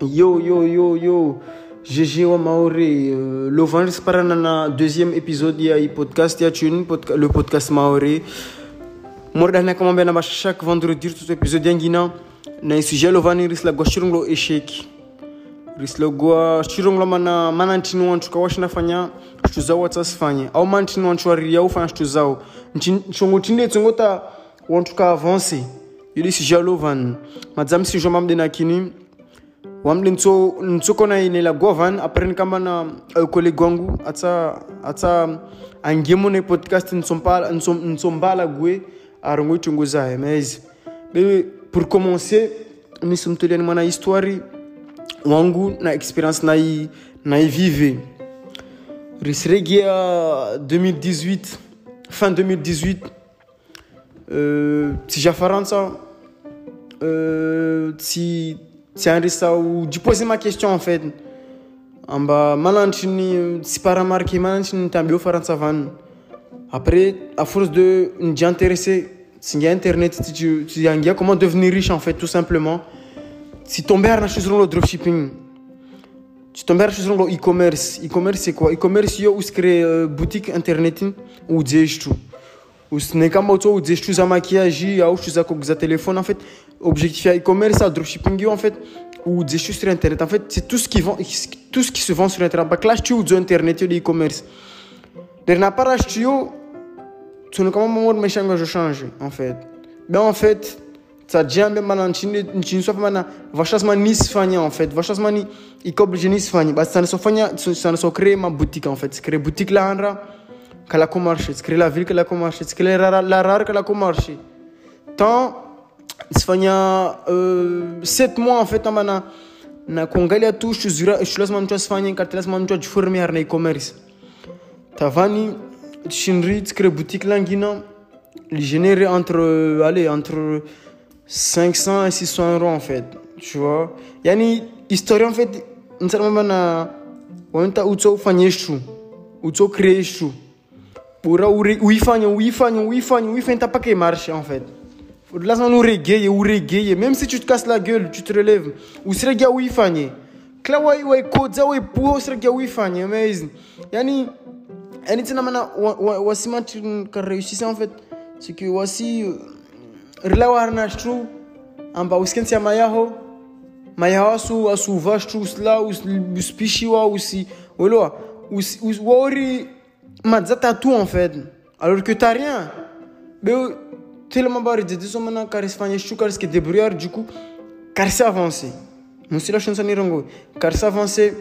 yo yo yo yo. Gg wa maoré euh, lovandre sy paranana deuxiéme épisode ya i podcast ya tuni le podcast maoré moreɗanaka mambe anamba chaque vendredi rtoto épisode yangina na e sujet lovani ry sy lagoa sironglo échec. Ry sy lagoa sironglo mana manantino antro ka washina fagna sotro zao atsasy fagna ao manantino antro ary ao fagna sotro zao ntsongo trindratsongo ta tinde tsongota wantu ka avancer. Yuli sujet lovan. Madzam si jomam de na kini wamle nso ntsoko na ine la govan apre kama na uh, collègue wangu ata ata angemo na podcast nsompala nsombala gwe arongo tungo zae mais be pour commencer histoire wangu na experience na i na i vive risregia 2018 fin 2018 euh, tija faransa euh, ti tiandresa ou poser ma question en fait. Amba manantrini tsy pas remarqué manantrini tambio faransa van. Après à force de nous intéresser si internet tu tu yangia comment devenir riche en fait tout simplement. Si tomber na chose le dropshipping tu tomber chose le e-commerce e-commerce c'est quoi? E-commerce yo us créer boutique internet ou dzeshtu usine kama uto udzeshtu za maquillage au za za téléphone en fait objectif e-commerce, dropshipping, en fait, ou des choses sur Internet. En fait, c'est tout ce qui vend, tout ce qui se vend sur Internet. Que là, tu as Internet, tu e-commerce. Dernière part, tu tu ne comment moi me change je change en fait. Ben en fait, ça déjà même maintenant tu ne sois pas maintenant vachas mani sfanya en fait. Vachas mani i obligé ni sfanya. Bah ça ne soit fanya ça ne soit créer ma boutique en fait. Créer boutique là andra kala ko marché, créer la ville kala ko marché, créer la rare kala ko marché. Tant sifanya uh, sept mois en fait ama na tu e-commerce tavani boutique langina entre euh, allez entre 500 et 600 euros en fait tu vois. Yani histoire en fait nsalama na wanta utso utso créer shu ura uifanye uifanye uifanye uifanye tapake marche en fait. Lazima uregeye uregeye même si tu te casses la gueule tu te relèves. Usiregia uifanye kila waikodza waipua usiregia uifanye amazing yani yani tena mana wasimati kareusisa en fait. C'est que wasi rila warna stru amba uskensia mayaho mayaho asu asuva stru usla uspishiwa usi woloa waori madzata tout en fait alors que t'as rien mais tellement bari de disons maintenant car Espagne chou car que débrouillard du coup car c'est avancé mon sila chanson ni rongo car c'est avancé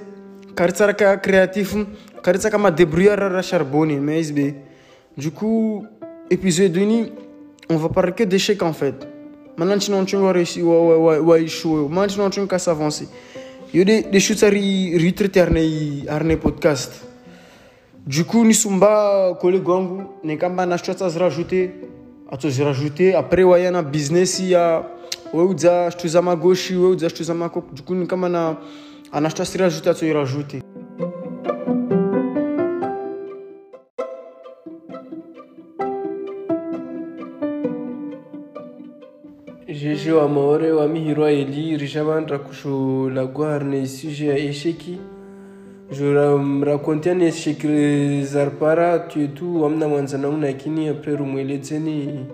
car c'est créatif car c'est comme débrouillard à charbonner mais isbe du coup épisode duni on va parler que d'échecs en fait maintenant tu pas wa wa wa wa échouer maintenant tu s'avancer il y a des choses à retraiter podcast du coup ni sumba collègue wangu ne kamba na choses à rajouter atozirajouter après wayana business ya weuza shtu za magoshi weuza shtu za makoko jukuni kama na anashta sirajute atoirajute jeje wa maore wa mihirwa eli rishavandra kusho lagwarne sujet ya esheki je racontais ni échec zarpara tu et tout amna mwanzanangu lakini après rumwelezeni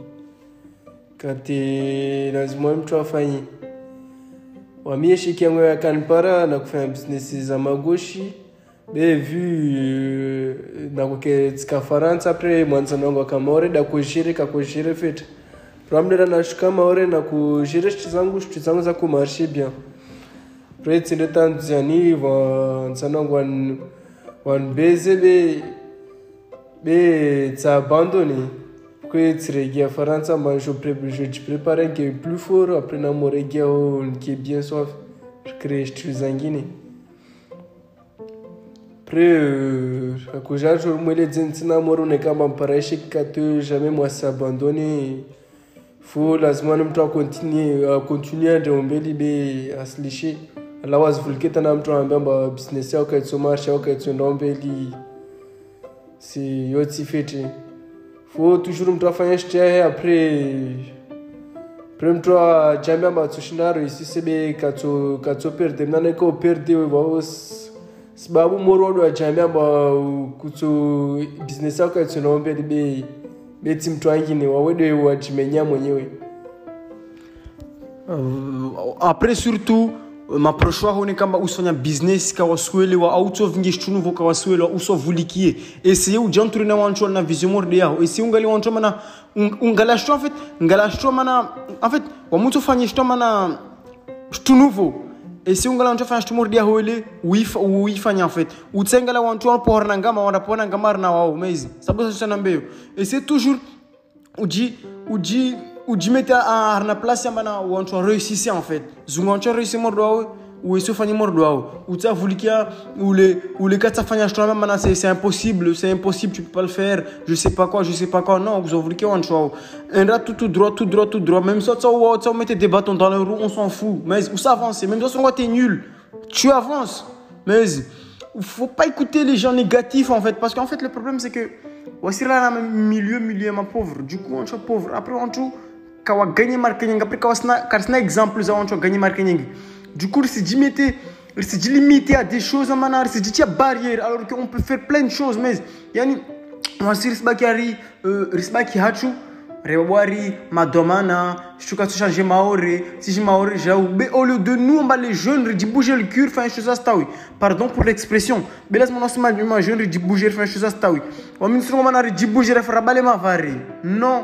kati lazima mtu afanye. Wamie shiki yangu ya kanpara na kufanya business za magoshi. Be vu na kuke tsika faransa après mwanzana wangu akamaore da kujire kakujire fete. Ramdera nashuka maore na kujire shiti zangu shiti zangu za kumarshe bien après tsinde tanzani mwanzana wangu wan wanbeze be be tsa abandonné. Que tsiregia faransa? Mba je je te prépare un qui est plus fort. Après na moregia qui est bien soif. Je zangine après akuja jour mwele dzentsina moro ne kama mparaishe kate jamais moi s'abandonner faut lazima mtu akontinue akontinue ndio mbeli be aslishe alafu azivulikita na mtu anaambia mba business si yotsifiti fo toujours mtu afanya shitahe apres pre mtu ajambia mba tsoshindaro isi sebe katsoperde mna neko perde vao sababu mori wadu ajambia kutso business yako itsoenda mbeli beti mtu angine wawede wajimenya mwenyewe. Uh, apres surtout maproche wako ni kamba usifanya business kawasuelewa au tsovinge xitunuvo kawasuelewa usovulikie essaye ujanture na wanchu na vision morde yaho essaye ungali wanchu mana un- ungala xito en fait ngala xito mana en fait wamutso fanya xito mana xitunuvo essaye ungala wanchu fanya xito morde yaho ele uifa- uifanya en fait. Utsengala wanchu wapohorana ngama wandapohona ngama ari na wao maizi sababu sasa nambeyo essaye toujours uji uji ujimete ari na place ambana wantu wareusisi en fait. Wantu wareusi mordo wao uwesi ufanye mordo wao utsavulikia ule ule katsafanya shitona mana c'est c'est impossible c'est impossible tu peux pas le faire. Je sais pas quoi je sais pas quoi. Non uzavulikia wantu wao enda tout tout droit tout droit tout droit. Même ça tsa tsa mettez des bâtons dans les roues on s'en fout. Mais où ça avance? Même si on t'es nul. Tu avances. Mais faut pas écouter les gens négatifs en fait. Parce qu'en fait le problème c'est que voici là na milieu milieu ma pauvre. Du coup on est pauvre. Après on tout kawa gagner marque nyingi après kawa sna karsna exemple za on tout gagner marque nyingi du coup c'est limité à des choses mana c'est dit barrière alors qu'on peut faire plein de choses mais yani si ari euh, hachu rewari madomana tu changer si je au lieu de nous on va les jeunes de bouger le cul faire chose à pardon pour l'expression mais laisse mon jeune de bouger faire chose à sunu mana de bouger faire ma non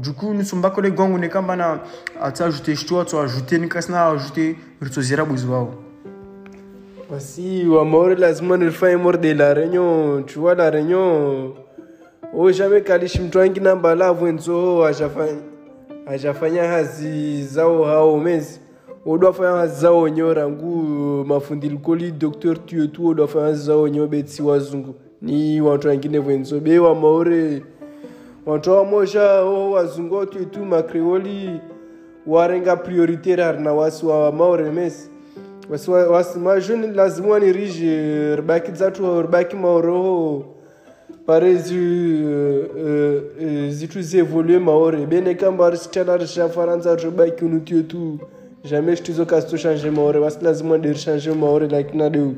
du coup nous sommes pas collègues gongo ne kamba na ata ajouter chtoi tu ajouter ni kasna ajouter ritozira buzwao Voici, wa maore lazima nilifanye morde la réunion. Tu vois la réunion. Oh, jamais kalishi mtu wangi namba lavu enzo ajafanya ajafanya hazi zao hao mezi. Odo afanya hazi zao nyora ngu mafundi likoli docteur tu tu odo afanya hazi zao nyo beti wazungu. Ni watu wengine wenzo be wa maore. Watu wa moja oh wazungu tu tu makreoli warenga prioritaire harina wasi wa maore mezi wasimajoni lazima wanirije ribaki dzatu ribaki maoroho pare zi uh, uh, zitu zievolue maore bene kamba risitala rishafaransa ribaki unutio tu jamais shtizo kasito change maore wasi lazima de rishange maore lakini ade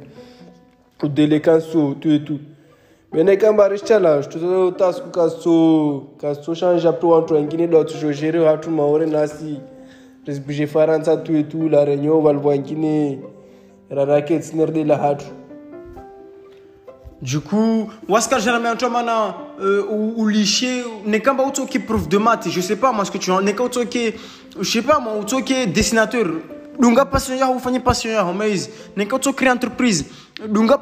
udelekanso tu et bene kamba risitala shtizo tasku kasito kasito change apre wantu wengine dawatujojere hatu maore nasi. Risbuje faransa tu et tout la réunion valvoankine rarake tsinerde la hatu. Du coup waskar jamais un mana euh, ou, ou liché qu'un pas qui prof de maths je sais pas moi ce que tu en n'est qu'un qui je sais pas moi auto qui dessinateur. Dunga passion ya ufanye passion ya mais n'est qu'un créer entreprise dunga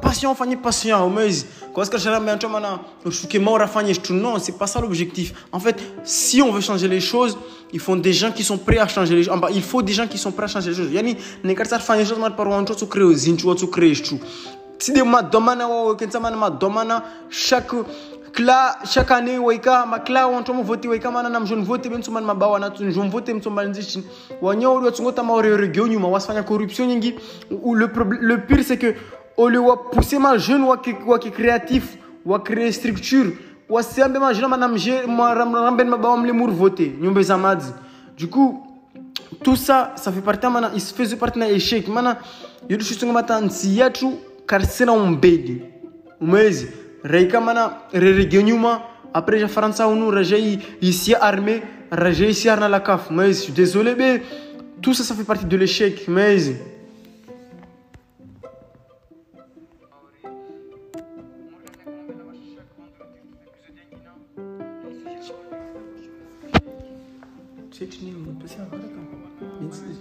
mana shuke maura fanye tout non c'est pas ça l'objectif. En fait si on veut changer les choses il faut des gens qui sont prêts à changer les choses. Il faut des gens qui sont prêts à changer les choses. Yani faire les choses mal par un autre créer zinchu autre créer tout si de madomana wao kensamana madomana chaque kla chaque année waika makla wantu mu vote waika mana nam jeune vote ben suman mabawa na tun jeune vote mtsomba nzichi wanyo ndo tsungota maore regio nyuma wasfanya corruption nyingi le le pire c'est que au lieu wa pousser ma jeune ki créatif wa créer structure wasiambe ma jeune mana mje ramben mabawa mle mur vote nyumba za madzi du coup tout ça ça fait partie mana il se faisait partie na échec. Mana yodu shutunga mata nsi yetu karsina umbedi umwezi reika mana rerege nyuma après ja faransa unu raja ici armé raja ici arna la caf. Mais je suis désolé mais tout ça ça fait partie de l'échec. Mais Hiç çekineyim mi? Sen harika. Bensiz.